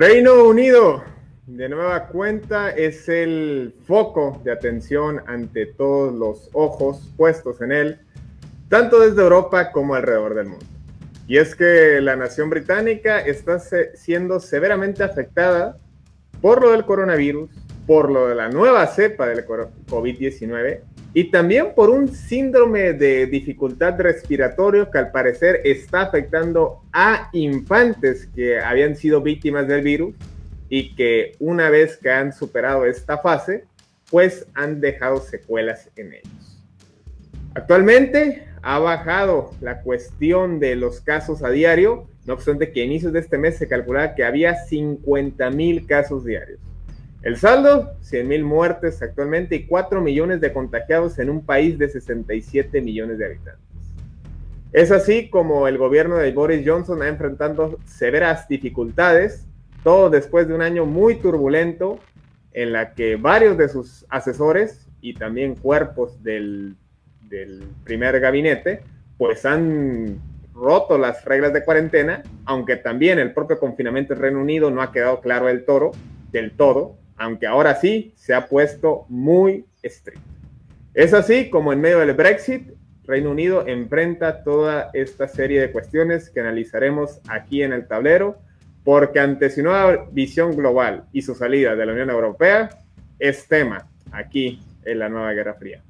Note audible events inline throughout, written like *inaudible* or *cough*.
Reino Unido, de nueva cuenta, es el foco de atención ante todos los ojos puestos en él, tanto desde Europa como alrededor del mundo. Y es que la nación británica está siendo severamente afectada por lo del coronavirus, por lo de la nueva cepa del COVID-19 y también por un síndrome de dificultad respiratorio que al parecer está afectando a infantes que habían sido víctimas del virus y que una vez que han superado esta fase, pues han dejado secuelas en ellos. Actualmente ha bajado la cuestión de los casos a diario, no obstante que a inicios de este mes se calculaba que había 50 mil casos diarios. El saldo, 100 mil muertes actualmente y 4 millones de contagiados en un país de 67 millones de habitantes. Es así como el gobierno de Boris Johnson ha enfrentado severas dificultades, todo después de un año muy turbulento en la que varios de sus asesores y también cuerpos del del primer gabinete, pues han roto las reglas de cuarentena, aunque también el propio confinamiento del Reino Unido no ha quedado claro del toro, del todo, aunque ahora sí se ha puesto muy estricto. Es así como en medio del Brexit, Reino Unido enfrenta toda esta serie de cuestiones que analizaremos aquí en el tablero, porque ante su nueva visión global y su salida de la Unión Europea, es tema aquí en la nueva Guerra Fría.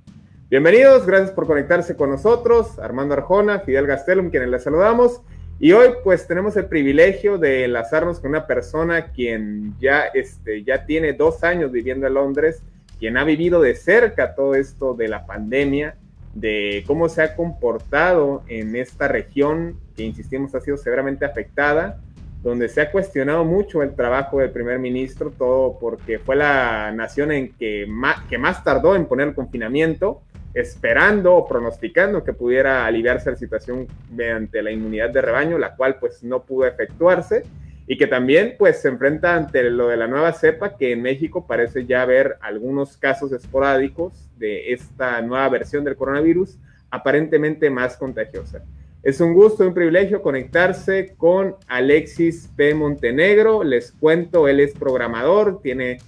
Bienvenidos, gracias por conectarse con nosotros. Armando Arjona, Fidel Gastelum, quienes les saludamos. Y hoy pues tenemos el privilegio de enlazarnos con una persona quien ya, este, ya tiene dos años viviendo en Londres, quien ha vivido de cerca todo esto de la pandemia, de cómo se ha comportado en esta región que, insistimos, ha sido severamente afectada, donde se ha cuestionado mucho el trabajo del primer ministro, todo porque fue la nación en que más, que más tardó en poner el confinamiento esperando o pronosticando que pudiera aliviarse la situación mediante la inmunidad de rebaño, la cual pues no pudo efectuarse y que también pues se enfrenta ante lo de la nueva cepa que en México parece ya haber algunos casos esporádicos de esta nueva versión del coronavirus aparentemente más contagiosa. Es un gusto y un privilegio conectarse con Alexis P. Montenegro. Les cuento, él es programador, tiene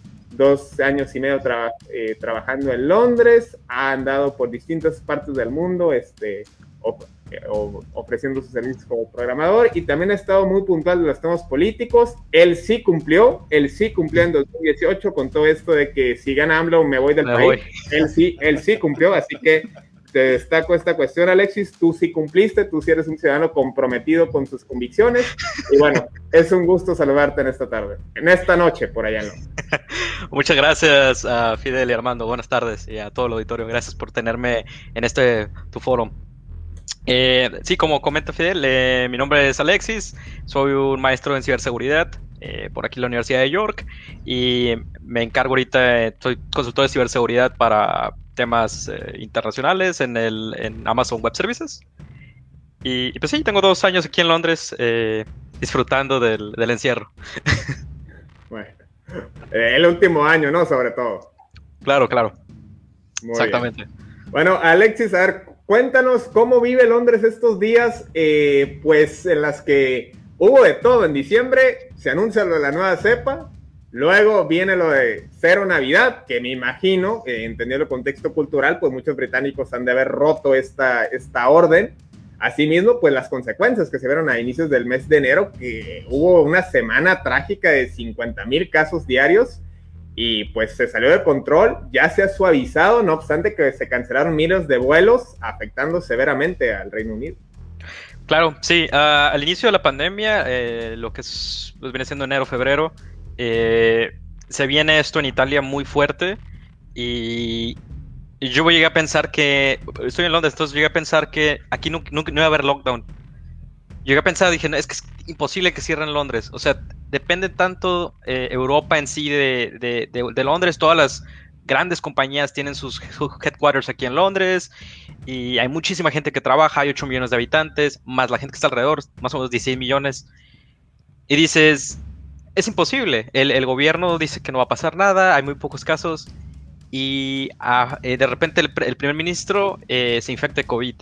dos años y medio eh, trabajando en Londres, ha andado por distintas partes del mundo este, ofreciendo sus servicios como programador y también ha estado muy puntual de los temas políticos. Él sí cumplió, él sí cumplió en 2018 con todo esto de que si gana AMLO me voy del país. Él sí, él sí cumplió, así que te destaco esta cuestión, Alexis. Tú sí cumpliste, tú sí eres un ciudadano comprometido con sus convicciones. Y bueno, *laughs* es un gusto saludarte en esta tarde, en esta noche, por allá. ¿no? *laughs* Muchas gracias a Fidel y Armando. Buenas tardes y a todo el auditorio. Gracias por tenerme en este tu foro. Eh, sí, como comenta Fidel, eh, mi nombre es Alexis, soy un maestro en ciberseguridad eh, por aquí en la Universidad de York y me encargo ahorita, soy consultor de ciberseguridad para temas eh, internacionales en, el, en Amazon Web Services. Y, pues sí, tengo dos años aquí en Londres eh, disfrutando del, encierro. *laughs* Bueno, eh, el último año, ¿no? Sobre todo. Claro, claro. Exactamente. Bueno, Alexis, a ver, cuéntanos cómo vive Londres estos días, pues en las que hubo de todo. En diciembre se anuncia lo de la nueva cepa, luego viene lo de cero Navidad, que me imagino, eh, entendiendo el contexto cultural, pues muchos británicos han de haber roto esta, esta orden. Asimismo, pues las consecuencias que se vieron a inicios del mes de enero, que hubo una semana trágica de 50 mil casos diarios y pues se salió de control, ya se ha suavizado, no obstante que se cancelaron miles de vuelos, afectando severamente al Reino Unido. Claro, sí, ah, al inicio de la pandemia, eh, lo que es, pues viene siendo enero, febrero, eh, se viene esto en Italia muy fuerte y, yo llegué a pensar que, estoy en Londres, entonces llegué a pensar que aquí no, no, iba a haber lockdown. Llegué a pensar, dije, es que es imposible que cierren Londres. O sea, depende tanto eh, Europa en sí de, de, Londres, todas las grandes compañías tienen sus, *laughs* headquarters aquí en Londres y hay muchísima gente que trabaja, hay 8 millones de habitantes, más la gente que está alrededor, más o menos 16 millones. Y dices, es imposible, el, gobierno dice que no va a pasar nada, hay muy pocos casos y ah, eh, de repente el, primer ministro eh, se infecta de COVID.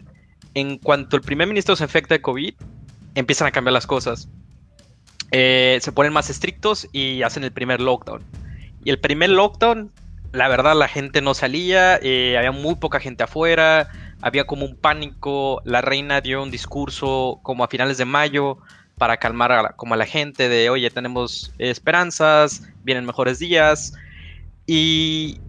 En cuanto el primer ministro se infecta de COVID, empiezan a cambiar las cosas. Eh, se ponen más estrictos y hacen el primer lockdown. Y el primer lockdown, la verdad, la gente no salía, había muy poca gente afuera, había como un pánico. La reina dio un discurso como a finales de mayo para calmar a como a la gente de, oye, tenemos esperanzas, vienen mejores días. Y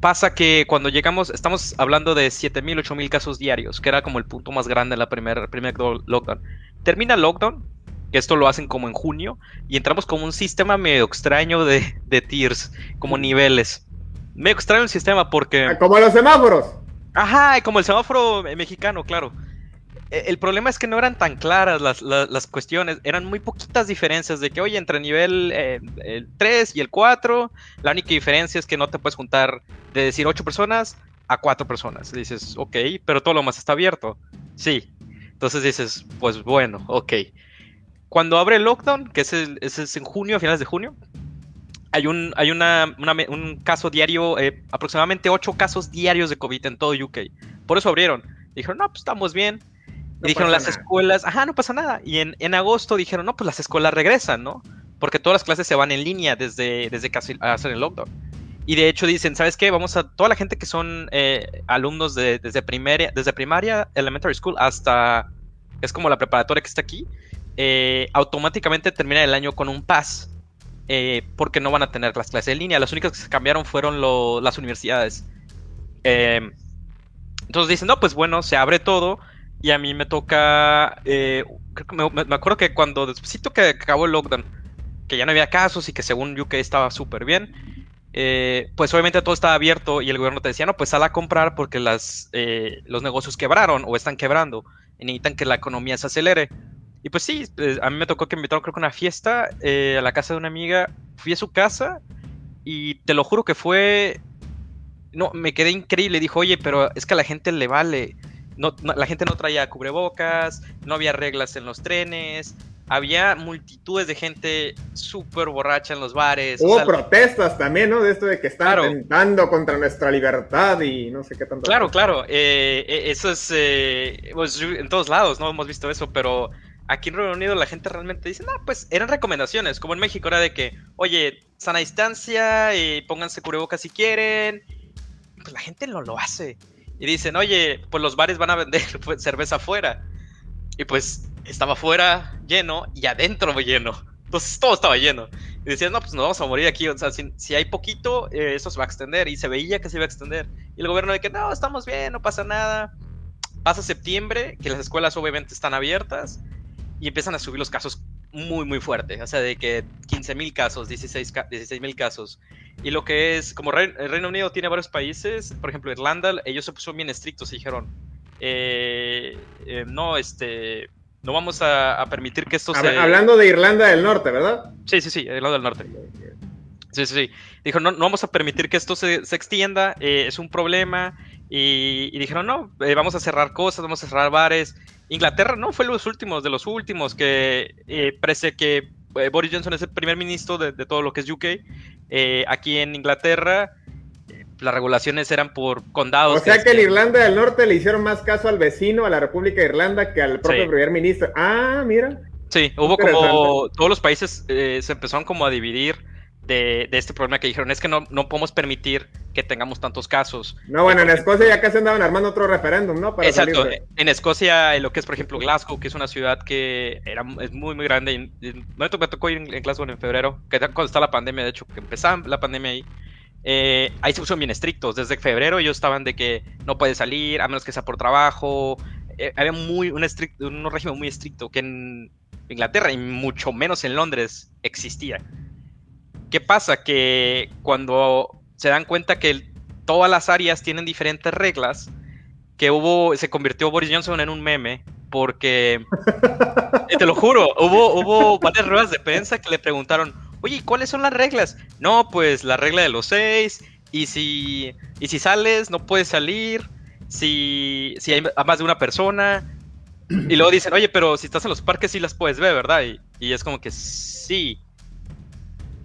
pasa que cuando llegamos, estamos hablando de 7.000, 8.000 casos diarios, que era como el punto más grande en la primera primer lockdown. Termina el lockdown, que esto lo hacen como en junio, y entramos como un sistema medio extraño de, de tiers, como niveles. Medio extraño el sistema porque... Ah, como los semáforos. Ajá, como el semáforo mexicano, claro. Eh, el problema es que no eran tan claras las, cuestiones, eran muy poquitas diferencias de que, oye, entre nivel eh, el 3 y el 4, la única diferencia es que no te puedes juntar de decir 8 personas a 4 personas. dices, ok, pero todo lo más está abierto. Sí. Entonces dices, pues bueno, ok. Cuando abre el lockdown, que es, es en junio, a finales de junio, hay un, hay una, un caso diario, eh, aproximadamente 8 casos diarios de COVID en todo UK. Por eso abrieron. Dijeron, no, pues estamos bien y dijeron las escuelas, ajá, no pasa nada. Y en, en, agosto dijeron, no, pues las escuelas regresan, ¿no? Porque todas las clases se van en línea desde, desde casi hacer el lockdown. Y de hecho dicen, ¿sabes qué? Vamos a toda la gente que son eh, alumnos de, desde, primaria, desde primaria, elementary school, hasta, es como la preparatoria que está aquí, eh, automáticamente termina el año con un pass. Eh, porque no van a tener las clases en línea. Las únicas que se cambiaron fueron las universidades. entonces dicen, no, pues bueno, se abre todo y a mí me toca. Eh, me, acuerdo que cuando después que acabó el lockdown, que ya no había casos y que según UK estaba súper bien, eh, pues obviamente todo estaba abierto y el gobierno te decía, no, pues sal a comprar porque las, eh, los negocios quebraron o están quebrando y necesitan que la economía se acelere. Y pues sí, a mí me tocó que me invitaron creo que una fiesta a la casa de una amiga. Fui a su casa y te lo juro que fue... No, me quedé increíble. Dijo, oye, pero es que a la gente le vale la gente no traía cubrebocas, no había reglas en los trenes, había multitudes de gente súper borracha en los bares. Hubo protestas también, ¿no? De esto de que están atentando contra nuestra libertad y no sé qué tanto. Claro, claro. Eh, eh, eso es eh, pues, en todos lados, ¿no? Hemos visto eso, pero aquí en Reino Unido la gente realmente dice, no, pues eran recomendaciones, como en México era de que, oye, sana distancia, y pónganse cubrebocas si quieren. Pues la gente no lo hace y dicen, oye, pues los bares van a vender *laughs* cerveza afuera. Y pues estaba afuera lleno y adentro lleno. Entonces todo estaba lleno. Y decían, no, pues nos vamos a morir aquí. O sea, si, hay poquito, eh, eso se va a extender. Y se veía que se iba a extender. Y el gobierno de que, no, estamos bien, no pasa nada. Pasa septiembre, que las escuelas obviamente están abiertas. Y empiezan a subir los casos muy, muy fuerte. O sea, de que 15 mil casos, 16 mil casos. Y lo que es, como el Reino Unido tiene varios países, por ejemplo Irlanda, ellos se pusieron bien estrictos y dijeron, eh, eh, no, este, no vamos a, permitir que esto se... Hablando de Irlanda del Norte, ¿verdad? Sí, sí, sí, Irlanda del Norte. Sí, sí, sí. Dijo, no, no vamos a permitir que esto se, se extienda, eh, es un problema. Y, dijeron, no, vamos a cerrar cosas, vamos a cerrar bares. Inglaterra no fue los últimos, de los últimos, que parece que Boris Johnson es el primer ministro de, de, todo lo que es UK, eh, aquí en Inglaterra eh, las regulaciones eran por condados. O sea que, en Irlanda del Norte le hicieron más caso al vecino, a la República de Irlanda, que al propio primer ministro. Ah, mira. Sí, hubo como todos los países eh, se empezaron como a dividir de, este problema que dijeron, es que no, no podemos permitir que tengamos tantos casos. No, bueno, en Escocia ya casi andaban armando otro referéndum, ¿no? exacto, en Escocia, en lo que es, por ejemplo, Glasgow, que es una ciudad que era, es muy, muy grande, me, tocó, ir en, Glasgow en febrero, que cuando está la pandemia, de hecho, que empezaba la pandemia ahí, eh, ahí se pusieron bien estrictos, desde febrero ellos estaban de que no puede salir, a menos que sea por trabajo, eh, había muy, un, estricto, un régimen muy estricto que en Inglaterra y mucho menos en Londres existía. ¿Qué pasa? Que cuando se dan cuenta que todas las áreas tienen diferentes reglas, que hubo, se convirtió Boris Johnson en un meme, porque, te lo juro, hubo, hubo varias ruedas de prensa que le preguntaron, oye, ¿cuáles son las reglas? No, pues la regla de los seis, y si, y si sales, no puedes salir, si, si hay más de una persona, y luego dicen, oye, pero si estás en los parques sí las puedes ver, ¿verdad? Y, y es como que sí.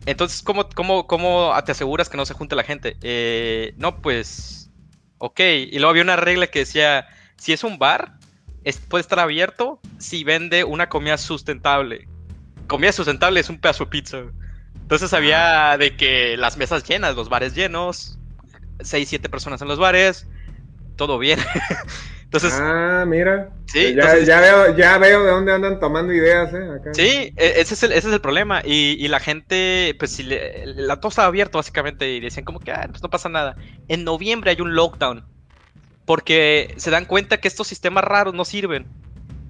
Entonces, ¿cómo, cómo, cómo te aseguras que no se junte la gente? Eh, no, pues, ok. Y luego había una regla que decía, si es un bar, puede estar abierto si vende una comida sustentable. Comida sustentable es un pedazo de pizza. Entonces había de que las mesas llenas, los bares llenos, seis, siete personas en los bares, todo bien. *laughs* Entonces, ah, mira. Sí, ya, veo, ya veo de dónde andan tomando ideas, ¿eh? Sí, e, ese es el, ese es el problema. Y, la gente, pues, si la todo estaba abierto, básicamente, y decían como que, ah, pues no pasa nada. En noviembre hay un lockdown. Porque se dan cuenta que estos sistemas raros no sirven.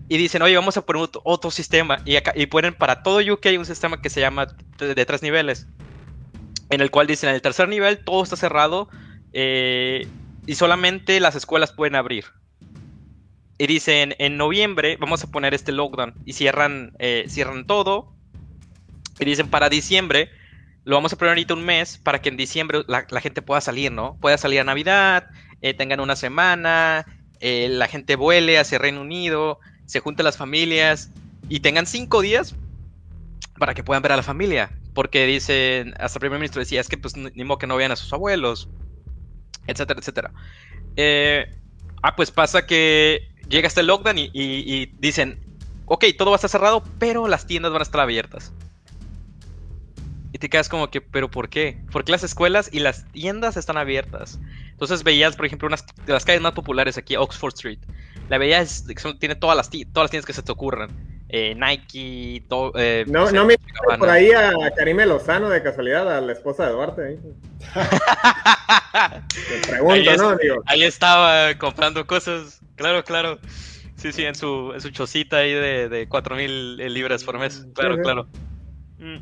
Y dicen, oye, vamos a poner otro, sistema. Y, acá, y ponen para todo UK un sistema que se llama de, tres niveles. En el cual dicen, en el tercer nivel todo está cerrado. Eh, y solamente las escuelas pueden abrir y dicen, en noviembre vamos a poner este lockdown y cierran, eh, cierran todo. Y dicen, para diciembre lo vamos a poner ahorita un mes para que en diciembre la, gente pueda salir, ¿no? Pueda salir a Navidad, eh, tengan una semana, eh, la gente vuele hacia Reino Unido, se junten las familias y tengan cinco días para que puedan ver a la familia. Porque dicen, hasta el primer ministro decía, es que pues ni modo que no vean a sus abuelos, etcétera, etcétera. ah, pues pasa que llega este lockdown y, dicen, ok, todo va a estar cerrado, pero las tiendas van a estar abiertas. Y te quedas como que, ¿pero por qué? Porque las escuelas y las tiendas están abiertas. Entonces veías, por ejemplo, unas de las calles más populares aquí, Oxford Street. La veías, tiene todas las, todas las tiendas que se te ocurran. Eh, Nike, todo. Eh, no, no me por ahí a Karime Lozano de casualidad, a la esposa de Duarte. Ahí. *laughs* te pregunto, ¿no? ahí estaba comprando cosas Claro, claro. Sí, sí, en su, en su chocita ahí de, de 4 mil libras por mes. Claro, claro. Mm.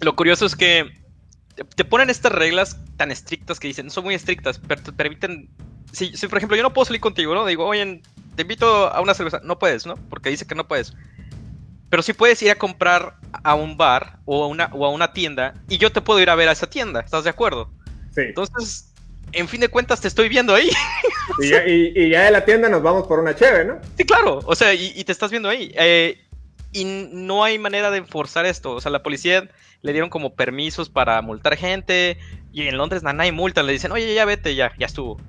Lo curioso es que te ponen estas reglas tan estrictas que dicen, son muy estrictas, pero te permiten. Si, si, por ejemplo, yo no puedo salir contigo, ¿no? Digo, oye, te invito a una cerveza. No puedes, ¿no? Porque dice que no puedes. Pero sí puedes ir a comprar a un bar o a una, o a una tienda y yo te puedo ir a ver a esa tienda. ¿Estás de acuerdo? Sí. Entonces, en fin de cuentas te estoy viendo ahí. *laughs* Y ya, de la tienda nos vamos por una cheve, ¿no? Sí, claro, o sea, y, te estás viendo ahí. Eh, y no hay manera de enforzar esto. O sea, la policía le dieron como permisos para multar gente. Y en Londres nada, hay multa. Le dicen, oye, ya vete, ya, ya estuvo.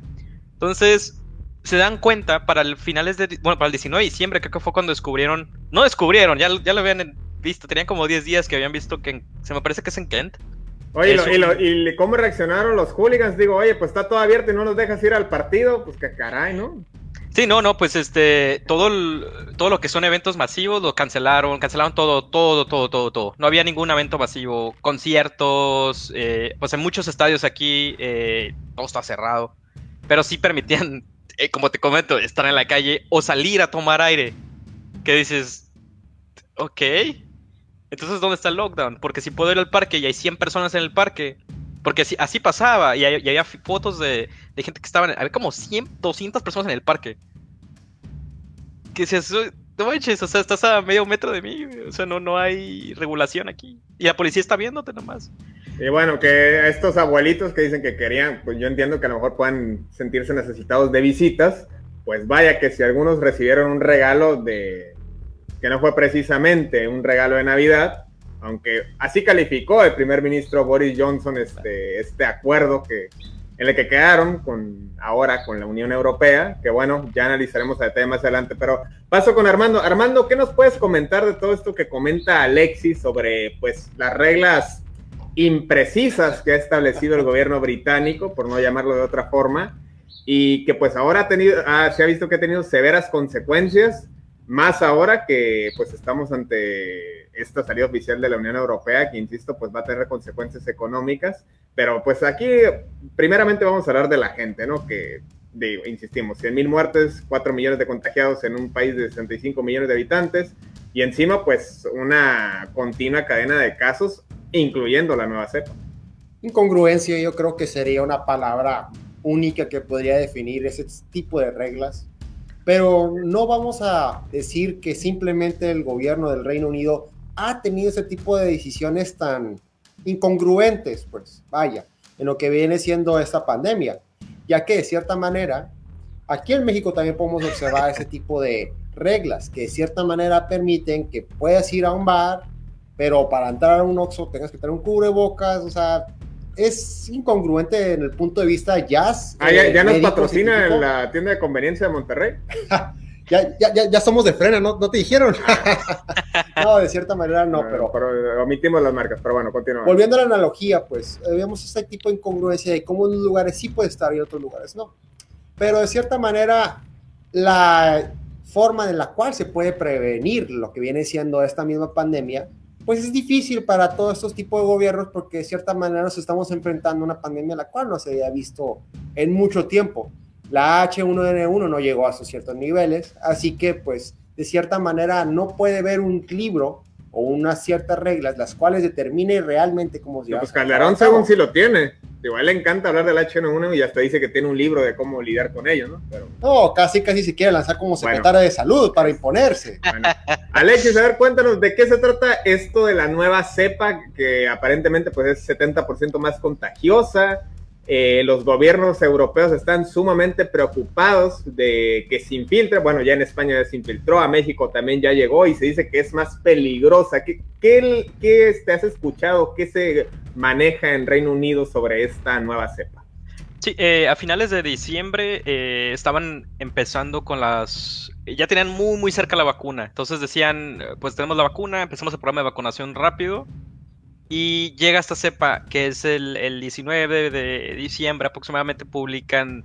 Entonces, se dan cuenta para el finales de. Bueno, para el 19 de diciembre, creo que fue cuando descubrieron. No descubrieron, ya, ya lo habían visto. Tenían como 10 días que habían visto que. se me parece que es en Kent. Oye, y, cómo reaccionaron los hooligans? Digo, oye, pues está todo abierto y no nos dejas ir al partido, pues que caray, ¿no? Sí, no, no, pues este, todo, todo lo que son eventos masivos lo cancelaron, cancelaron todo, todo, todo, todo, todo. No había ningún evento masivo, conciertos, eh, pues en muchos estadios aquí eh, todo está cerrado, pero sí permitían, eh, como te comento, estar en la calle o salir a tomar aire. Que dices, ok, entonces, ¿dónde está el lockdown? Porque si puedo ir al parque y hay 100 personas en el parque, porque así, así pasaba, y, había fotos de, gente que estaban, había como 100, 200 personas en el parque. Que si no manches, o sea, estás a medio metro de mí, o sea, no, no hay regulación aquí. Y la policía está viéndote nomás. Y bueno, que estos abuelitos que dicen que querían, pues yo entiendo que a lo mejor puedan sentirse necesitados de visitas, pues vaya que si algunos recibieron un regalo de que no fue precisamente un regalo de Navidad, aunque así calificó el primer ministro Boris Johnson este, este acuerdo que, en el que quedaron con ahora con la Unión Europea, que bueno, ya analizaremos a detalle más adelante, pero paso con Armando. Armando, ¿qué nos puedes comentar de todo esto que comenta Alexis sobre pues las reglas imprecisas que ha establecido el gobierno británico, por no llamarlo de otra forma, y que pues ahora ha tenido, se ha visto que ha tenido severas consecuencias, más ahora que pues estamos ante esta salida oficial de la Unión Europea, que insisto, pues va a tener consecuencias económicas, pero pues aquí primeramente vamos a hablar de la gente, ¿no? Que digo, insistimos, 100 mil muertes, 4 millones de contagiados en un país de 65 millones de habitantes, y encima pues una continua cadena de casos, incluyendo la nueva cepa. Incongruencia yo creo que sería una palabra única que podría definir ese tipo de reglas, pero no vamos a decir que simplemente el gobierno del Reino Unido ha tenido ese tipo de decisiones tan incongruentes, pues vaya, en lo que viene siendo esta pandemia, ya que de cierta manera, aquí en México también podemos observar ese tipo de reglas que de cierta manera permiten que puedas ir a un bar, pero para entrar a un Oxxo tengas que tener un cubrebocas, o sea, es incongruente en el punto de vista jazz. Ah, ya, eh, nos patrocina en la tienda de conveniencia de Monterrey. *laughs* ya, ya, ya, somos de frena, ¿no? ¿No te dijeron? *laughs* no, de cierta manera no, pero, pero... Omitimos las marcas, pero bueno, continúa. Volviendo a la analogía, pues, eh, vemos este tipo de incongruencia de cómo en unos lugares sí puede estar y en otros lugares no. Pero de cierta manera, la forma en la cual se puede prevenir lo que viene siendo esta misma pandemia pues es difícil para todos estos tipos de gobiernos porque de cierta manera nos estamos enfrentando a una pandemia la cual no se había visto en mucho tiempo. La H1N1 no llegó a esos ciertos niveles, así que pues de cierta manera no puede haber un libro o unas ciertas reglas las cuales determine realmente cómo se no, Pues Calderón según si lo tiene. Igual le encanta hablar del H1N1 y hasta dice que tiene un libro de cómo lidiar con ello, ¿no? Pero... No, casi casi se quiere lanzar como secretaria de salud para imponerse. Alexis, a ver, cuéntanos, ¿de qué se trata esto de la nueva cepa que aparentemente pues es 70% más contagiosa? Eh, los gobiernos europeos están sumamente preocupados de que se infiltre. Bueno, ya en España ya se infiltró, a México también ya llegó y se dice que es más peligrosa. ¿Qué, qué, qué te has escuchado? ¿Qué se maneja en Reino Unido sobre esta nueva cepa? Sí, eh, a finales de diciembre eh, estaban empezando con las... Ya tenían muy, muy cerca la vacuna. Entonces decían, pues tenemos la vacuna, empezamos el programa de vacunación rápido y llega esta cepa, que es el, 19 de diciembre aproximadamente, publican,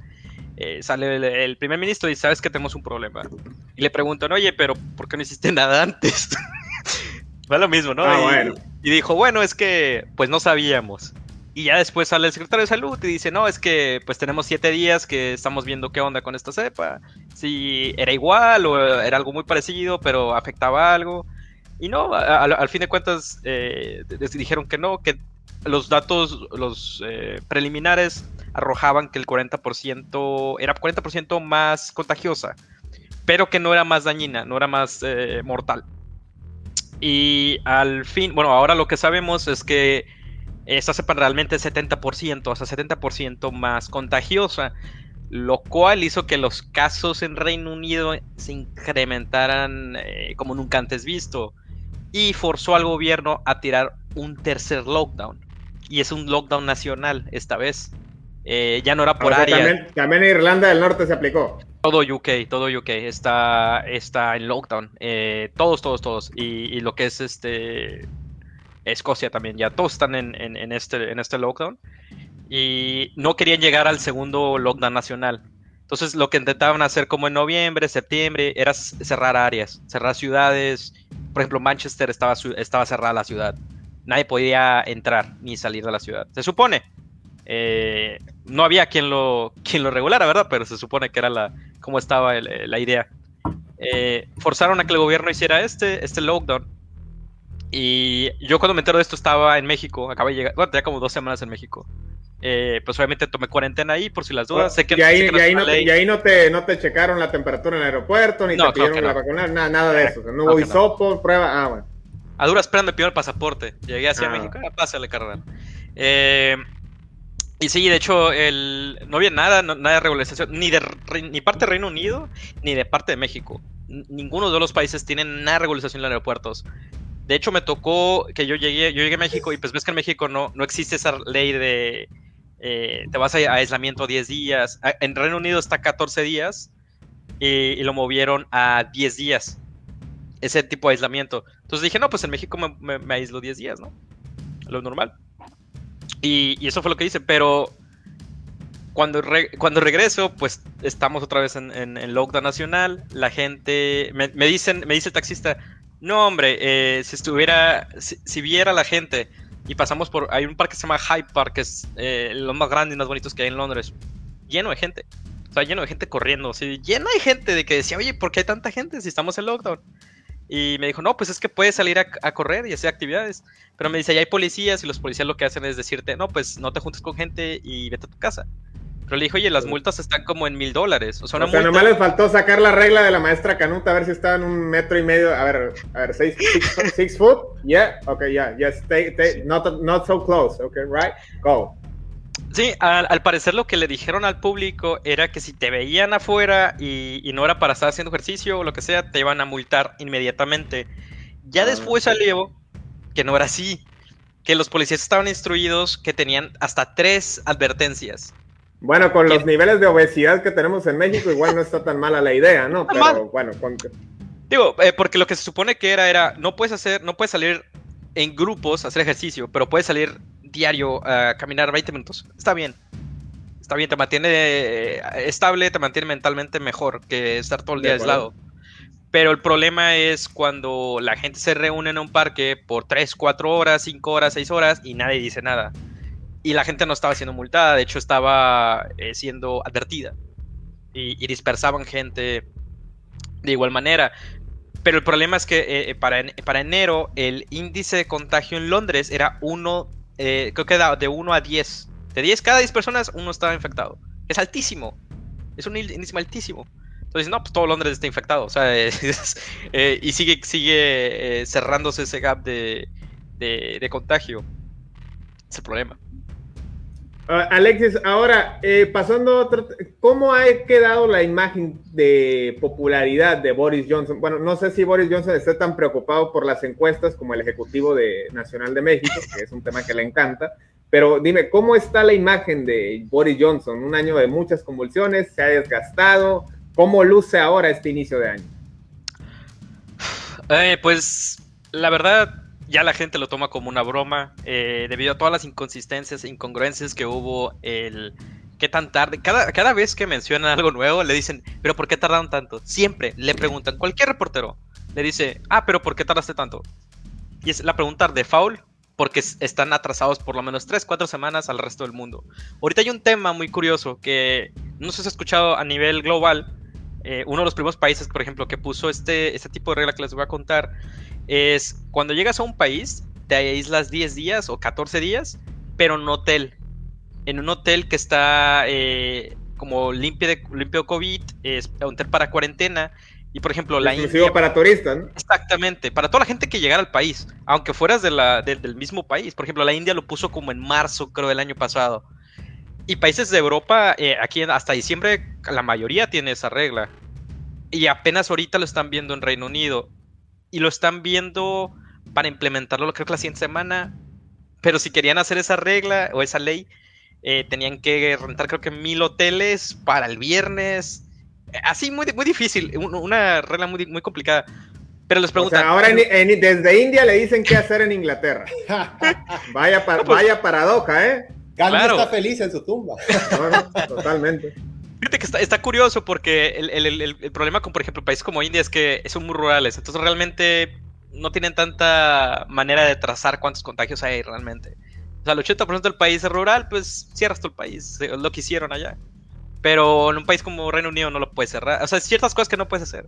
eh, sale el, primer ministro y sabes que tenemos un problema. Y le preguntan, oye, pero ¿por qué no hiciste nada antes? *laughs* Fue lo mismo, ¿no? Ah, y, dijo, bueno, es que pues no sabíamos. Y ya después sale el secretario de salud y dice, no, es que pues tenemos siete días que estamos viendo qué onda con esta cepa. Si era igual o era algo muy parecido, pero afectaba algo. Y no, al fin de cuentas eh, dijeron que no, que los datos, los eh, preliminares arrojaban que el 40% era 40% más contagiosa, pero que no era más dañina, no era más eh, mortal. Y al fin, bueno, ahora lo que sabemos es que esta cepa realmente es 70%, o sea, 70% más contagiosa, lo cual hizo que los casos en Reino Unido se incrementaran como nunca antes visto y forzó al gobierno a tirar un tercer lockdown. Y es un lockdown nacional esta vez. Eh, ya no era por área. También, Irlanda del Norte se aplicó. Todo UK, todo UK está, está en lockdown. Eh, todos, todos, todos. Y, lo que es este Escocia también, ya todos están en, en, este, en este lockdown. Y no querían llegar al segundo lockdown nacional. Entonces lo que intentaban hacer como en noviembre, septiembre, era cerrar áreas, cerrar ciudades. Por ejemplo, Manchester estaba, estaba cerrada la ciudad. Nadie podía entrar ni salir de la ciudad. Se supone. Eh, no había quien lo, quien lo regulara, ¿verdad? Pero se supone que era la, como estaba la idea. Eh, forzaron a que el gobierno hiciera este, este lockdown. Y yo cuando me entero de esto estaba en México, acabé de llegar, bueno, tenía como dos semanas en México. Eh, pues obviamente tomé cuarentena ahí por si las dudas. Sé que, y ahí, y ahí, no, te, y ahí no, te, no te checaron la temperatura en el aeropuerto, ni te pidieron la vacuna, nada, nada de eso. no hubo hisopo, prueba. Ah, bueno. A duras penas me pidieron el pasaporte. Llegué hacia ah. México, pásale, carnal. Eh, y sí, de hecho, el, no había nada, nada de regularización, ni de ni parte de Reino Unido, ni de parte de México. Ninguno de los países tiene nada de regularización en los aeropuertos. De hecho, me tocó que yo llegué, yo llegué a México y pues ves que en México no, no existe esa ley de eh, te vas a, aislamiento 10 días. En Reino Unido está 14 días y, lo movieron a 10 días. Ese tipo de aislamiento. Entonces dije, no, pues en México me, me, aíslo 10 días, ¿no? Lo normal. Y, eso fue lo que hice, pero cuando, cuando regreso, pues estamos otra vez en, en, lockdown nacional. La gente, me, dicen, me dice el taxista, no hombre, eh, si estuviera, si, viera la gente y pasamos por, hay un parque que se llama Hyde Park, que es eh, lo más grande y más bonito que hay en Londres, lleno de gente. O sea, lleno de gente corriendo, sí, lleno de gente de que decía, oye, ¿por qué hay tanta gente si estamos en lockdown? Y me dijo, no, pues es que puedes salir a, correr y hacer actividades. Pero me dice, ya hay policías y los policías lo que hacen es decirte, no, pues no te juntes con gente y vete a tu casa. Pero le dijo, oye, las multas están como en mil dólares. O sea, una nomás les faltó sacar la regla de la maestra Canuta a ver si estaba en un metro y medio. A ver, a ver, seis, six, foot. Yeah, ok, yeah, stay, stay, not, not so close, ok, right, go. Sí, al, parecer lo que le dijeron al público era que si te veían afuera y, no era para estar haciendo ejercicio o lo que sea, te iban a multar inmediatamente. Ya ah, después salió que no era así, que los policías estaban instruidos que tenían hasta tres advertencias. Bueno, con los niveles de obesidad que tenemos en México, igual no está tan mala la idea, ¿no? Pero bueno, Digo, eh, porque lo que se supone que era, era, no puedes hacer, no puedes salir en grupos a hacer ejercicio, pero puedes salir diario a caminar 20 minutos. Está bien. Está bien, te mantiene eh, estable, te mantiene mentalmente mejor que estar todo el día aislado. Pero el problema es cuando la gente se reúne en un parque por 3, 4 horas, 5 horas, 6 horas y nadie dice nada. Y la gente no estaba siendo multada, de hecho estaba eh, siendo advertida. Y, dispersaban gente de igual manera. Pero el problema es que eh, para, para enero el índice de contagio en Londres era 1 eh, creo que da de 1 a 10. De 10, cada 10 personas, uno estaba infectado. Es altísimo. Es un índice altísimo. Entonces, no, pues todo Londres está infectado. O sea, *laughs* eh, y sigue, sigue eh, cerrándose ese gap de, de, de contagio. Es el problema. Ah, Alexis, ahora, eh, pasando a otro, ¿cómo ha quedado la imagen de popularidad de Boris Johnson? Bueno, no sé si Boris Johnson está tan preocupado por las encuestas como el Ejecutivo de Nacional de México, que es un tema que le encanta, pero dime, ¿cómo está la imagen de Boris Johnson? Un año de muchas convulsiones, se ha desgastado, ¿cómo luce ahora este inicio de año? Eh, pues, la verdad, ya la gente lo toma como una broma, eh, debido a todas las inconsistencias e incongruencias que hubo, el qué tan tarde, cada, cada vez que mencionan algo nuevo le dicen, pero ¿por qué tardaron tanto? Siempre le preguntan, cualquier reportero le dice, ah, pero ¿por qué tardaste tanto? Y es la pregunta de foul, porque están atrasados por lo menos 3, 4 semanas al resto del mundo. Ahorita hay un tema muy curioso que no se ha escuchado a nivel global, eh, uno de los primeros países, por ejemplo, que puso este, este tipo de regla que les voy a contar, es cuando llegas a un país, te aíslas 10 días o 14 días, pero en un hotel. En un hotel que está eh, como limpio de limpio COVID, es un hotel para cuarentena. Y por ejemplo, la India. para turistas, ¿no? Exactamente, para toda la gente que llegara al país, aunque fueras de la, del mismo país. Por ejemplo, la India lo puso como en marzo, creo, del año pasado. Y países de Europa, eh, aquí hasta diciembre, la mayoría tiene esa regla. Y apenas ahorita lo están viendo en Reino Unido y lo están viendo para implementarlo, creo que la siguiente semana. Pero si querían hacer esa regla o esa ley, eh, tenían que rentar creo que mil hoteles para el viernes. Así muy, muy difícil, una regla muy, muy complicada. Pero les preguntan. ahora desde India le dicen qué hacer en Inglaterra. *laughs* *laughs* vaya, pues vaya paradoja, ¿eh? Gandhi está feliz en su tumba. totalmente. Fíjate que está, curioso porque el, problema con, por ejemplo, países como India es que son muy rurales, entonces realmente no tienen tanta manera de trazar cuántos contagios hay realmente. O sea, el 80% del país es rural, pues cierras todo el país, es lo que hicieron allá. Pero en un país como Reino Unido no lo puedes cerrar. O sea, ciertas cosas que no puedes hacer.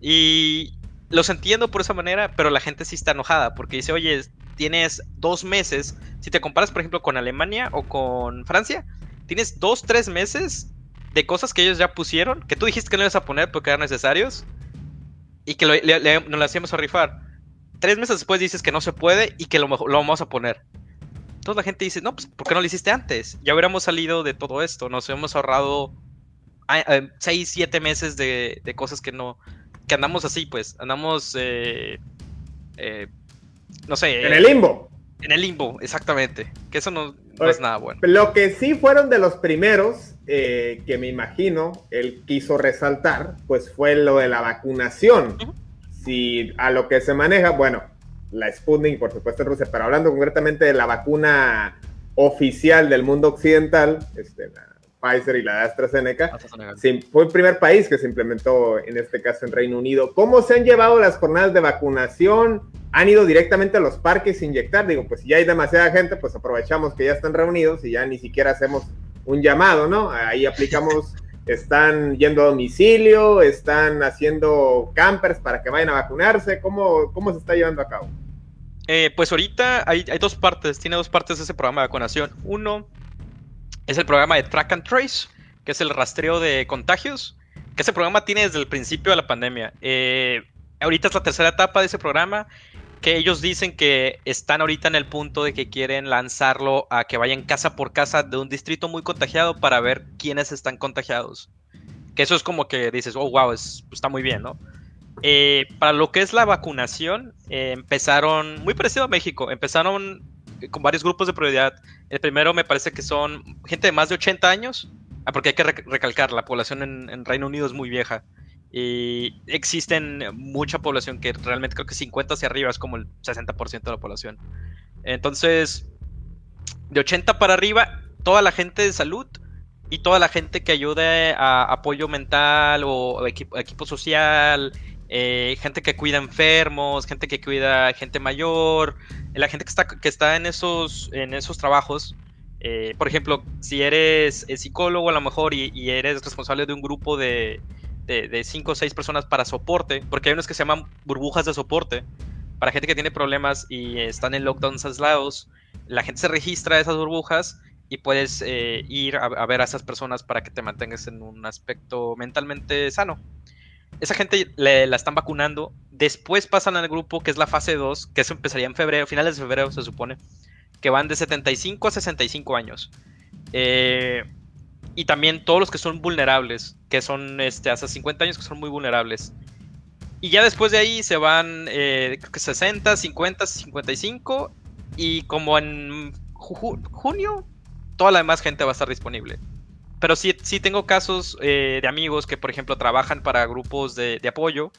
Y los entiendo por esa manera, pero la gente sí está enojada porque dice, oye, tienes dos meses. Si te comparas, por ejemplo, con Alemania o con Francia, tienes dos, tres meses de cosas que ellos ya pusieron, que tú dijiste que no ibas a poner porque eran necesarios, y que nos lo hacíamos a rifar. Tres meses después dices que no se puede y que lo, lo vamos a poner. Entonces la gente dice, no, pues ¿por qué no lo hiciste antes? Ya hubiéramos salido de todo esto, nos hemos ahorrado ah, eh, seis, siete meses de, cosas que no, que andamos así, pues, andamos, eh, eh, no sé. En el limbo. En el limbo, exactamente. Que eso no, es nada bueno. Lo que sí fueron de los primeros, eh, que me imagino él quiso resaltar, pues fue lo de la vacunación. Si a lo que se maneja, bueno, la Sputnik, por supuesto, en Rusia, pero hablando concretamente de la vacuna oficial del mundo occidental, este, Pfizer y la de AstraZeneca, fue el primer país que se implementó, en este caso en Reino Unido. ¿Cómo se han llevado las jornadas de vacunación? ¿Han ido directamente a los parques a inyectar? Digo, pues si ya hay demasiada gente, pues aprovechamos que ya están reunidos y ya ni siquiera hacemos un llamado, ¿no? Ahí aplicamos, *laughs* están yendo a domicilio, están haciendo campers para que vayan a vacunarse. ¿Cómo, cómo se está llevando a cabo? Eh, pues ahorita hay, hay dos partes, tiene dos partes ese programa de vacunación. Uno, es el programa de Track and Trace, que es el rastreo de contagios, que ese programa tiene desde el principio de la pandemia. Eh, ahorita es la tercera etapa de ese programa, que ellos dicen que están ahorita en el punto de que quieren lanzarlo a que vayan casa por casa de un distrito muy contagiado para ver quiénes están contagiados. Que eso es como que dices, oh, wow, está muy bien, ¿no? Eh, para lo que es la vacunación, eh, empezaron, muy parecido a México, empezaron con varios grupos de prioridad. El primero me parece que son gente de más de 80 años, ah, porque hay que recalcar, la población en, Reino Unido es muy vieja. Y existen mucha población que realmente creo que 50 hacia arriba es como el 60% de la población. Entonces, de 80 para arriba, toda la gente de salud y toda la gente que ayude a apoyo mental o equipo social, eh, gente que cuida enfermos, gente que cuida gente mayor, eh, la gente que está, que está en, esos, en esos trabajos. Eh, por ejemplo, si eres psicólogo a lo mejor y, eres responsable de un grupo de, de, cinco o seis personas para soporte, porque hay unos que se llaman burbujas de soporte, para gente que tiene problemas y están en lockdowns aislados, la gente se registra a esas burbujas y puedes ir a, ver a esas personas para que te mantengas en un aspecto mentalmente sano esa gente la están vacunando. Después pasan al grupo que es la fase 2, que eso empezaría en febrero, finales de febrero se supone, que van de 75 a 65 años. Eh, y también todos los que son vulnerables, que son este, hasta 50 años que son muy vulnerables. Y ya después de ahí se van eh, 60, 50, 55 y como en junio toda la demás gente va a estar disponible pero sí, sí tengo casos eh, de amigos que, por ejemplo, trabajan para grupos de, apoyo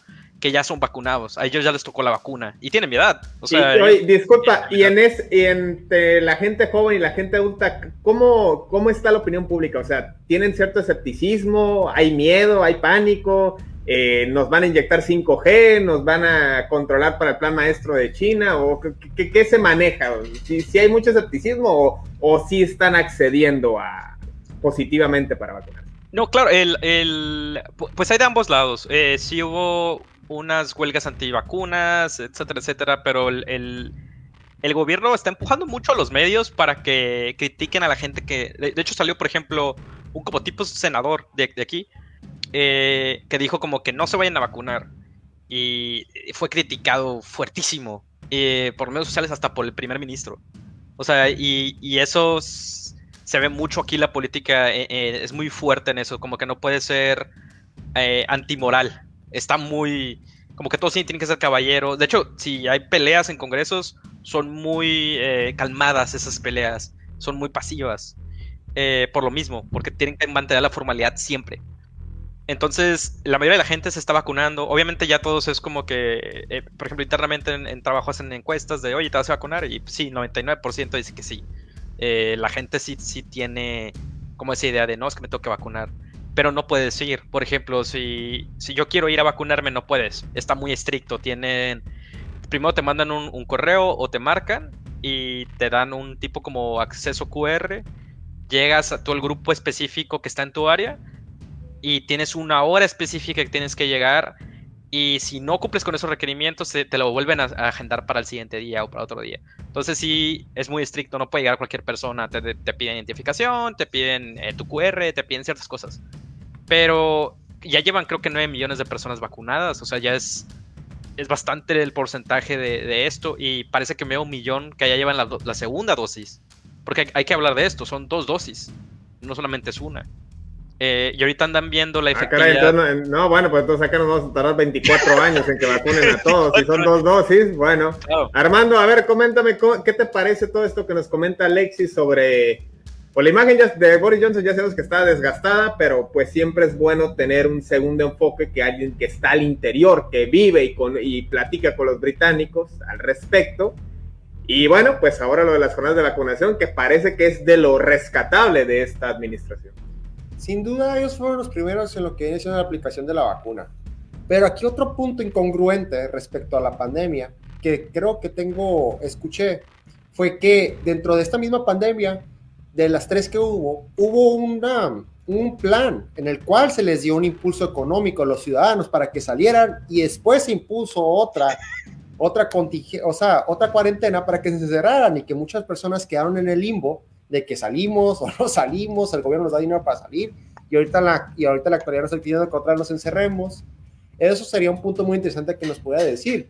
que ya son vacunados. A ellos ya les tocó la vacuna y tienen mi edad. O sea, disculpa, y en es, entre la gente joven y la gente adulta, ¿cómo, ¿cómo está la opinión pública? O sea, ¿tienen cierto escepticismo? ¿Hay miedo? ¿Hay pánico? Eh, ¿Nos van a inyectar 5G? ¿Nos van a controlar para el plan maestro de China? ¿O qué, se maneja? ¿Si, ¿Si, hay mucho escepticismo o, o si están accediendo a, positivamente para vacunar. No, claro, el, pues hay de ambos lados. Eh, sí hubo unas huelgas antivacunas, etcétera, etcétera, pero el, gobierno está empujando mucho a los medios para que critiquen a la gente que... De, hecho salió, por ejemplo, un como tipo senador de, aquí, eh, que dijo como que no se vayan a vacunar. Y fue criticado fuertísimo eh, por medios sociales hasta por el primer ministro. O sea, y, y eso se ve mucho aquí la política, eh, es muy fuerte en eso, como que no puede ser antimoral. Está muy, como que todos tienen que ser caballeros. De hecho, si hay peleas en congresos, son muy calmadas esas peleas, son muy pasivas. por lo mismo, porque tienen que mantener la formalidad siempre. Entonces, la mayoría de la gente se está vacunando. Obviamente ya todos es como que, por ejemplo, internamente en, en, trabajo hacen encuestas de, oye, ¿te vas a vacunar? Y sí, 99% dice que sí. Eh, la gente sí, sí tiene como esa idea de no, es que me tengo que vacunar. Pero no puedes ir. Por ejemplo, si, yo quiero ir a vacunarme, no puedes. Está muy estricto. Tienen. Primero te mandan un, correo o te marcan y te dan un tipo como acceso QR. Llegas a todo el grupo específico que está en tu área y tienes una hora específica que tienes que llegar y si no cumples con esos requerimientos, te, lo vuelven a, agendar para el siguiente día o para otro día. Entonces sí, es muy estricto, no puede llegar cualquier persona, te, piden identificación, te piden eh, tu QR, te piden ciertas cosas. Pero ya llevan creo que 9 millones de personas vacunadas, o sea, ya es, es bastante el porcentaje de, esto y parece que veo un millón que ya llevan la, segunda dosis. Porque hay, que hablar de esto, son dos dosis, no solamente es una. Eh, y ahorita andan viendo la Ah, efectividad. caray, entonces, no, no, bueno, pues entonces acá nos vamos a tardar 24 *laughs* años en que vacunen a todos. Si son dos dosis, bueno. Claro. Armando, a ver, coméntame, ¿cómo- ¿qué te parece todo esto que nos comenta Alexis sobre... Pues la imagen ya- de Boris Johnson ya sabemos que está desgastada, pero pues siempre es bueno tener un segundo enfoque que alguien que está al interior, que vive y, con, y platica con los británicos al respecto. Y bueno, pues ahora lo de las jornadas de vacunación, que parece que es de lo rescatable de esta administración. Sin duda ellos fueron los primeros en lo que siendo la aplicación de la vacuna. Pero aquí otro punto incongruente respecto a la pandemia, que creo que tengo, escuché, fue que dentro de esta misma pandemia, de las tres que hubo, hubo una, un plan en el cual se les dio un impulso económico a los ciudadanos para que salieran y después se impuso otra, otra, o sea, otra cuarentena para que se cerraran y que muchas personas quedaron en el limbo de que salimos o *laughs* no salimos, el gobierno nos da dinero para salir y ahorita la, y ahorita la actualidad nos está pidiendo que otra vez nos encerremos. Eso sería un punto muy interesante que nos pudiera decir.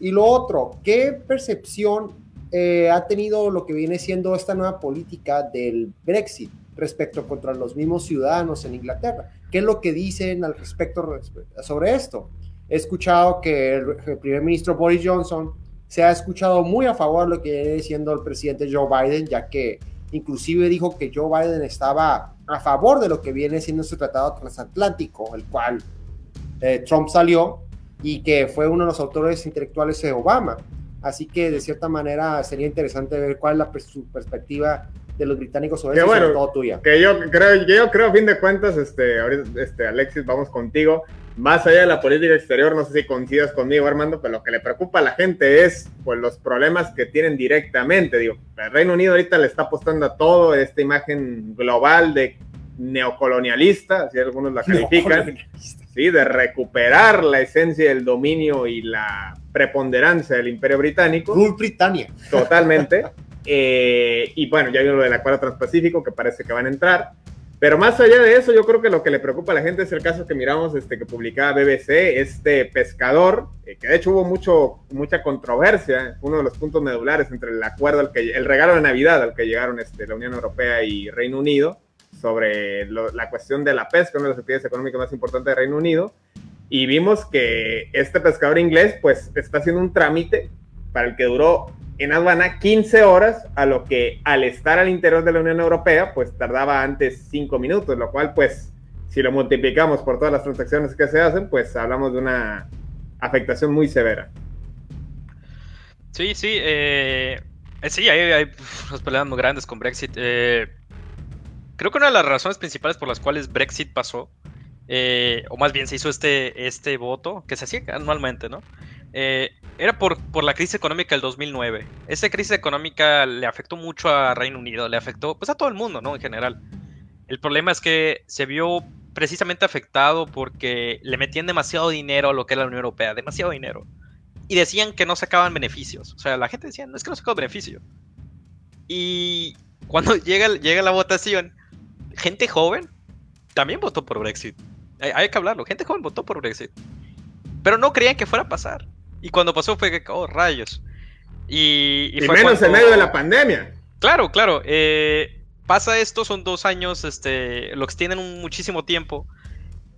Y lo otro, ¿qué percepción eh, ha tenido lo que viene siendo esta nueva política del Brexit respecto contra los mismos ciudadanos en Inglaterra? ¿Qué es lo que dicen al respecto respe- sobre esto? He escuchado que el, el primer ministro Boris Johnson se ha escuchado muy a favor de lo que viene siendo el presidente Joe Biden, ya que inclusive dijo que Joe Biden estaba a favor de lo que viene siendo este tratado transatlántico, el cual eh, Trump salió y que fue uno de los autores intelectuales de Obama. Así que de cierta manera sería interesante ver cuál es la su perspectiva de los británicos sobre Qué eso, sobre bueno. todo tuya. Que yo creo, yo creo, a fin de cuentas, este, ahorita, este, Alexis, vamos contigo. Más allá de la política exterior, no sé si coincidas conmigo, Armando, pero lo que le preocupa a la gente es pues, los problemas que tienen directamente. Digo, el Reino Unido ahorita le está apostando a todo esta imagen global de neocolonialista, si algunos la califican, sí, de recuperar la esencia del dominio y la preponderancia del Imperio Británico. Rule Britannia. Totalmente. *laughs* Eh, y bueno, ya vino lo del acuerdo transpacífico que parece que van a entrar. Pero más allá de eso, yo creo que lo que le preocupa a la gente es el caso que miramos este, que publicaba BBC, este pescador, eh, que de hecho hubo mucho, mucha controversia, uno de los puntos medulares entre el acuerdo, al que, el regalo de Navidad al que llegaron este, la Unión Europea y Reino Unido, sobre lo- la cuestión de la pesca, una de las actividades económicas más importantes de Reino Unido, y vimos que este pescador inglés pues está haciendo un trámite para el que duró en aduana 15 horas, a lo que al estar al interior de la Unión Europea pues tardaba antes 5 minutos, lo cual pues si lo multiplicamos por todas las transacciones que se hacen pues hablamos de una afectación muy severa. Sí, sí, eh, sí, hay, hay unos problemas muy grandes con Brexit. eh, creo que una de las razones principales por las cuales Brexit pasó, eh, o más bien se hizo este, este voto, que se hacía anualmente, ¿no? Eh, era por, por la crisis económica del 2009. Esa crisis económica le afectó mucho a Reino Unido, le afectó pues a todo el mundo, ¿no? En general. El problema es que se vio precisamente afectado porque le metían demasiado dinero a lo que era la Unión Europea, demasiado dinero y decían que no sacaban beneficios. O sea, la gente decía, no es que no sacaban beneficio. Y cuando *laughs* llega, llega la votación, gente joven también votó por Brexit. Hay, hay que hablarlo, gente joven votó por Brexit. Pero no creían que fuera a pasar. Y cuando pasó fue que, oh, rayos. Y, Y, fue menos en medio de la pandemia. Claro, claro. eh, pasa esto, son dos años, este, lo extienden un muchísimo tiempo.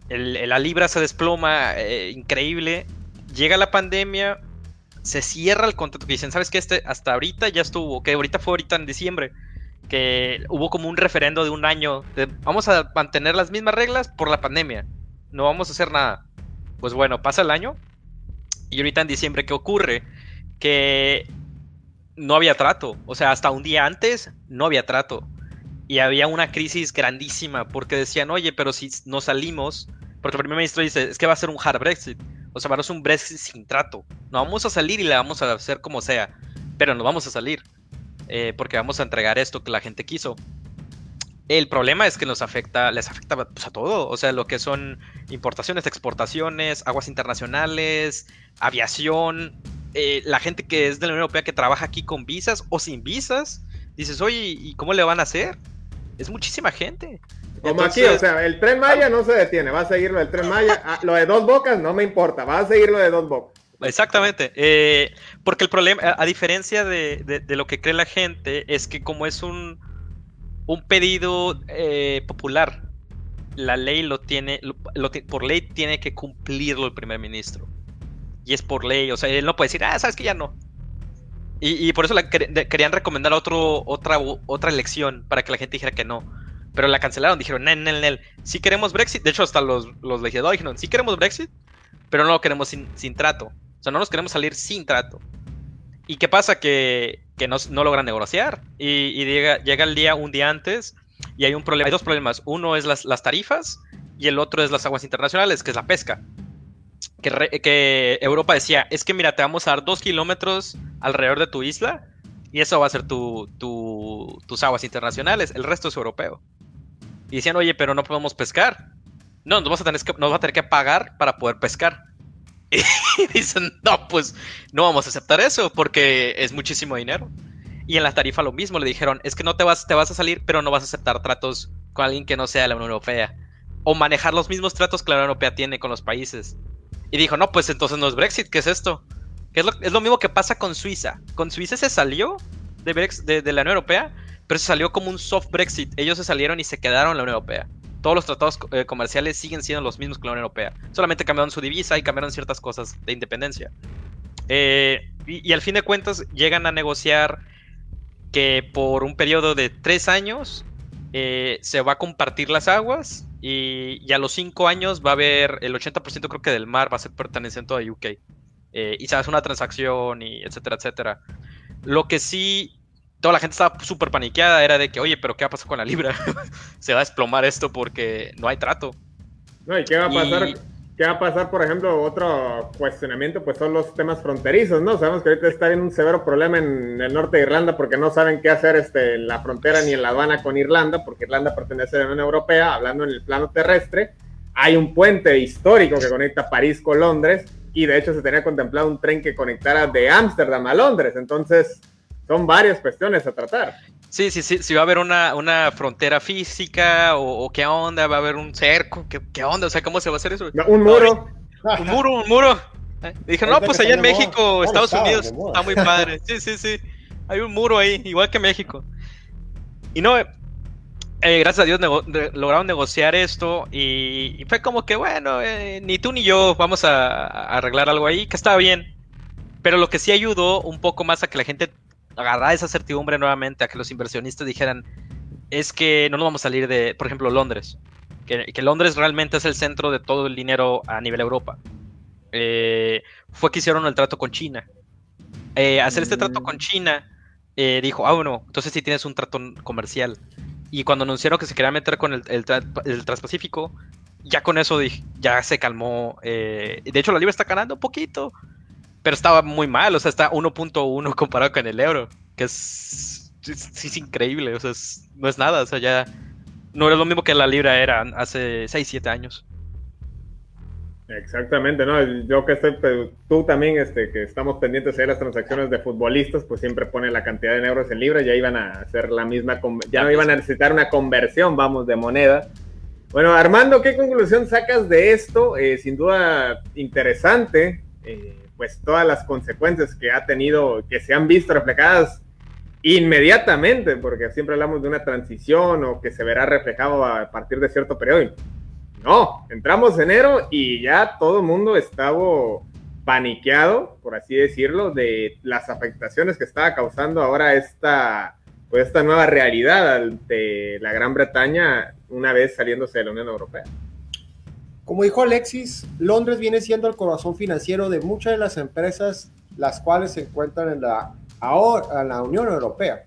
El- la libra se desploma, eh, increíble. Llega la pandemia, se cierra el contrato. Dicen, ¿sabes qué? Este, hasta ahorita ya estuvo, que ahorita fue ahorita en diciembre, que hubo como un referendo de un año. de, vamos a mantener las mismas reglas por la pandemia. No vamos a hacer nada. Pues bueno, pasa el año. Y ahorita en diciembre, ¿qué ocurre? Que no había trato. O sea, hasta un día antes no había trato. Y había una crisis grandísima porque decían, oye, pero si no salimos, porque el primer ministro dice, es que va a ser un hard Brexit. O sea, va a ser un Brexit sin trato. No vamos a salir y le vamos a hacer como sea. Pero no vamos a salir. Eh, porque vamos a entregar esto que la gente quiso. El problema es que nos afecta, les afecta pues, a todo. O sea, lo que son importaciones, exportaciones, aguas internacionales, aviación, eh, la gente que es de la Unión Europea que trabaja aquí con visas o sin visas, dices, oye, ¿y cómo le van a hacer? Es muchísima gente. Como aquí, Entonces- o sea, el tren Maya no se detiene, va a seguir lo del tren Maya. Ah, lo de dos bocas no me importa, va a seguir lo de dos bocas. Exactamente. eh, porque el problema, a, diferencia de, de- de lo que cree la gente, es que como es un, un pedido eh, popular, la ley lo tiene, por ley tiene que cumplirlo el primer ministro. Y es por ley, o sea, él no puede decir, ah, sabes que ya no. Y, por eso querían recomendar otro, otra, otra elección para que la gente dijera que no. Pero la cancelaron, dijeron, nel, nel, nel. Si queremos Brexit, de hecho hasta los, los legisladores dijeron, sí queremos Brexit, pero no lo queremos sin, sin trato. O sea, no nos queremos salir sin trato. ¿Y qué pasa? Que, que no, no, logran negociar. Y, llega, llega, el día un día antes y hay un problema. Hay dos problemas. Uno es las, las tarifas y el otro es las aguas internacionales, que es la pesca. Que, que, Europa decía, es que mira, te vamos a dar dos kilómetros alrededor de tu isla y eso va a ser tu, tu, tus aguas internacionales. El resto es europeo. Y decían, oye, pero no podemos pescar. No, nos vamos a tener que, nos vamos a tener que pagar para poder pescar. Y *laughs* dicen, no, pues no vamos a aceptar eso porque es muchísimo dinero. Y en la tarifa lo mismo, le dijeron, es que no te vas, te vas a salir, pero no vas a aceptar tratos con alguien que no sea de la Unión Europea. O manejar los mismos tratos que la Unión Europea tiene con los países. Y dijo, no, pues entonces no es Brexit, ¿qué es esto? es, lo, es lo mismo que pasa con Suiza. Con Suiza se salió de, de la Unión Europea, pero se salió como un soft Brexit. Ellos se salieron y se quedaron en la Unión Europea todos los tratados eh, comerciales siguen siendo los mismos que la Unión Europea. Solamente cambiaron su divisa y cambiaron ciertas cosas de independencia. Eh, y, al fin de cuentas llegan a negociar que por un periodo de tres años eh, se va a compartir las aguas y, a los cinco años va a haber el 80% creo que del mar va a ser perteneciente a UK. y se hace una transacción y etcétera, etcétera. Lo que sí toda la gente estaba súper paniqueada, era de que, oye, pero ¿qué va a pasar con la libra? *laughs* Se va a desplomar esto porque no hay trato. No, ¿y qué va a pasar? ¿Qué va a pasar, por ejemplo, otro cuestionamiento? Pues son los temas fronterizos, ¿no? Sabemos que ahorita está en un severo problema en el norte de Irlanda porque no saben qué hacer este, en la frontera ni en la aduana con Irlanda, porque Irlanda pertenece a la Unión Europea, hablando en el plano terrestre. Hay un puente histórico que conecta París con Londres y de hecho se tenía contemplado un tren que conectara de Ámsterdam a Londres. Entonces, son varias cuestiones a tratar. Sí, sí, sí, si va a haber una, una frontera física o, qué onda, va a haber un cerco, ¿Qué, ¿qué, onda, o sea, ¿cómo se va a hacer eso? un muro. un muro, un muro. Eh, dije, no, pues allá en México, Estados Unidos, está muy padre. Sí, sí, sí, hay un muro ahí, igual que México. Y no, eh, gracias a Dios lograron negociar esto y, fue como que, bueno, eh, ni tú ni yo vamos a, a arreglar algo ahí, que estaba bien. Pero lo que sí ayudó un poco más a que la gente agarrar esa certidumbre nuevamente a que los inversionistas dijeran, es que no nos vamos a salir de, por ejemplo, Londres. Que, Londres realmente es el centro de todo el dinero a nivel Europa. Eh, fue que hicieron el trato con China. Eh, hacer este trato con China, eh, dijo, ah, bueno, entonces sí tienes un trato comercial. Y cuando anunciaron que se quería meter con el, el, el Transpacífico, ya con eso ya se calmó. de hecho, la libra está ganando un poquito pero estaba muy mal, o sea, está 1.1 comparado con el euro, que es, es, increíble, o sea, no es nada, o sea, ya no es lo mismo que la libra era hace 6, 7 años. Exactamente, ¿no? Yo que estoy, tú también, este, que estamos pendientes de las transacciones de futbolistas, pues siempre pone la cantidad de euros en libra, ya iban a hacer la misma, ya no iban a necesitar una conversión, vamos, de moneda. Bueno, Armando, ¿qué conclusión sacas de esto? Eh, sin duda interesante. Eh, pues todas las consecuencias que ha tenido, que se han visto reflejadas inmediatamente, porque siempre hablamos de una transición o que se verá reflejado a partir de cierto periodo. No, entramos enero y ya todo el mundo estaba paniqueado, por así decirlo, de las afectaciones que estaba causando ahora esta, pues esta nueva realidad de la Gran Bretaña una vez saliéndose de la Unión Europea. Como dijo Alexis, Londres viene siendo el corazón financiero de muchas de las empresas las cuales se encuentran en la, ahora, en la Unión Europea.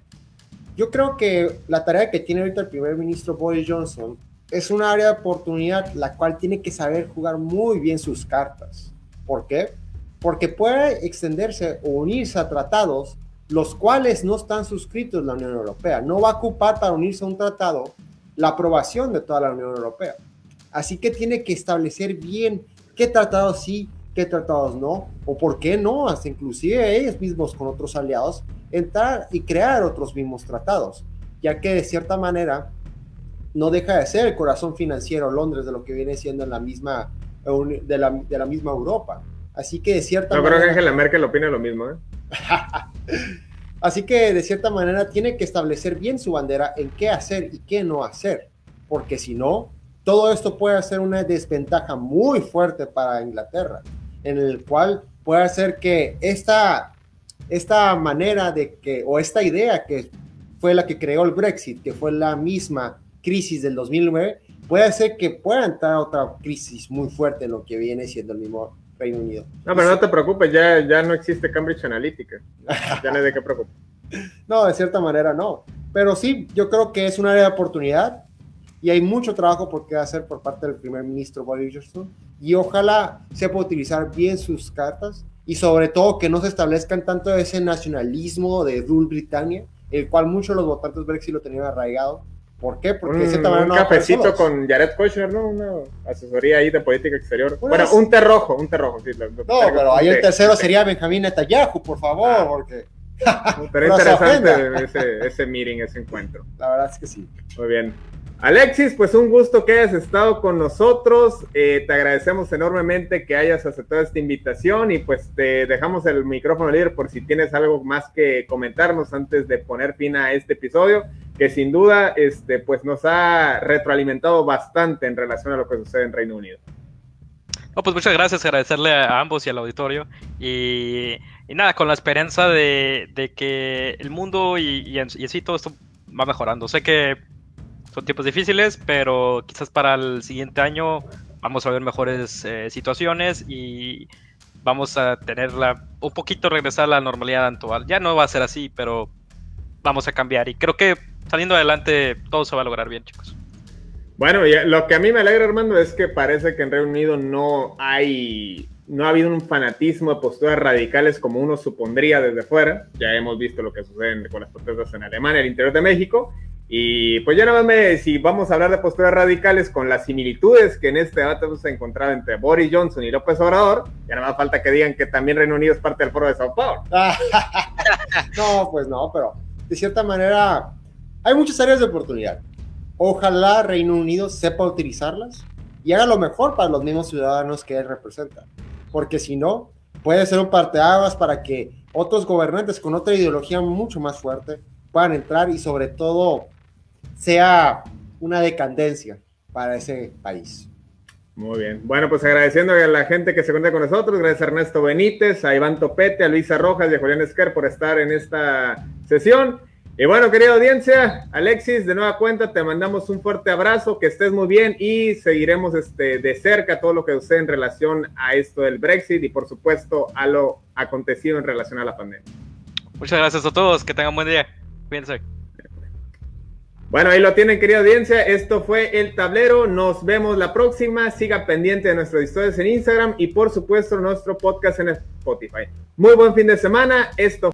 Yo creo que la tarea que tiene ahorita el primer ministro Boris Johnson es un área de oportunidad la cual tiene que saber jugar muy bien sus cartas. ¿Por qué? Porque puede extenderse o unirse a tratados los cuales no están suscritos en la Unión Europea. No va a ocupar para unirse a un tratado la aprobación de toda la Unión Europea. Así que tiene que establecer bien qué tratados sí, qué tratados no, o por qué no, hasta inclusive ellos mismos con otros aliados, entrar y crear otros mismos tratados, ya que de cierta manera no deja de ser el corazón financiero Londres de lo que viene siendo en la misma, de la, de la misma Europa. Así que de cierta manera... No creo que Angela Merkel opine lo mismo, ¿eh? *laughs* Así que de cierta manera tiene que establecer bien su bandera en qué hacer y qué no hacer, porque si no, todo esto puede ser una desventaja muy fuerte para Inglaterra, en el cual puede hacer que esta, esta manera de que, o esta idea que fue la que creó el Brexit, que fue la misma crisis del 2009, puede ser que pueda entrar otra crisis muy fuerte en lo que viene siendo el mismo Reino Unido. No, pero no te preocupes, ya, ya no existe Cambridge Analytica. Ya no hay de qué preocupar. *laughs* no, de cierta manera no. Pero sí, yo creo que es una área de oportunidad y hay mucho trabajo por qué hacer por parte del primer ministro Boris Johnson y ojalá sepa utilizar bien sus cartas y sobre todo que no se establezcan tanto ese nacionalismo de Rule Britannia, el cual muchos de los votantes Brexit lo tenían arraigado. ¿Por qué? Porque un, un cafecito con Jared Kushner, ¿no? Una asesoría ahí de política exterior. Bueno, un té rojo, un té rojo, sí. no, pero ahí el tercero sería Benjamín Netanyahu, por favor, ah. porque... Pero *laughs* interesante ese, ese meeting, ese encuentro. La verdad es que sí. Muy bien. Alexis, pues un gusto que hayas estado con nosotros. Eh, te agradecemos enormemente que hayas aceptado esta invitación y pues te dejamos el micrófono libre por si tienes algo más que comentarnos antes de poner fin a este episodio, que sin duda este, pues nos ha retroalimentado bastante en relación a lo que sucede en Reino Unido. No, pues muchas gracias, agradecerle a ambos y al auditorio. Y, nada, con la esperanza de, que el mundo y, y, y así todo esto va mejorando. Sé que son tiempos difíciles, pero quizás para el siguiente año vamos a ver mejores eh, situaciones y vamos a tenerla un poquito regresar a la normalidad actual. Ya no va a ser así, pero vamos a cambiar y creo que saliendo adelante todo se va a lograr bien, chicos. Bueno, lo que a mí me alegra, Armando, es que parece que en Reino Unido no hay, no ha habido un fanatismo de posturas radicales como uno supondría desde fuera. Ya hemos visto lo que sucede con las protestas en Alemania, el interior de México, y pues ya nada más me, si vamos a hablar de posturas radicales con las similitudes que en este debate hemos encontrado entre Boris Johnson y López Obrador, ya nada más falta que digan que también Reino Unido es parte del foro de Sao Paulo. *laughs* no, pues no, pero de cierta manera hay muchas áreas de oportunidad. Ojalá Reino Unido sepa utilizarlas y haga lo mejor para los mismos ciudadanos que él representa. Porque si no, puede ser un parteaguas para que otros gobernantes con otra ideología mucho más fuerte puedan entrar y sobre todo sea una decadencia para ese país. Muy bien. Bueno, pues agradeciendo a la gente que se cuenta con nosotros, gracias a Ernesto Benítez, a Iván Topete, a Luisa Rojas y a Julián Esquer por estar en esta sesión. Y bueno, querida audiencia, Alexis, de nueva cuenta, te mandamos un fuerte abrazo, que estés muy bien y seguiremos este, de cerca todo lo que sucede en relación a esto del Brexit y por supuesto a lo acontecido en relación a la pandemia. Muchas gracias a todos, que tengan buen día. Cuídense. Bueno, ahí lo tienen, querida audiencia. Esto fue El Tablero. Nos vemos la próxima. Siga pendiente de nuestras historias en Instagram y, por supuesto, nuestro podcast en Spotify. Muy buen fin de semana. Esto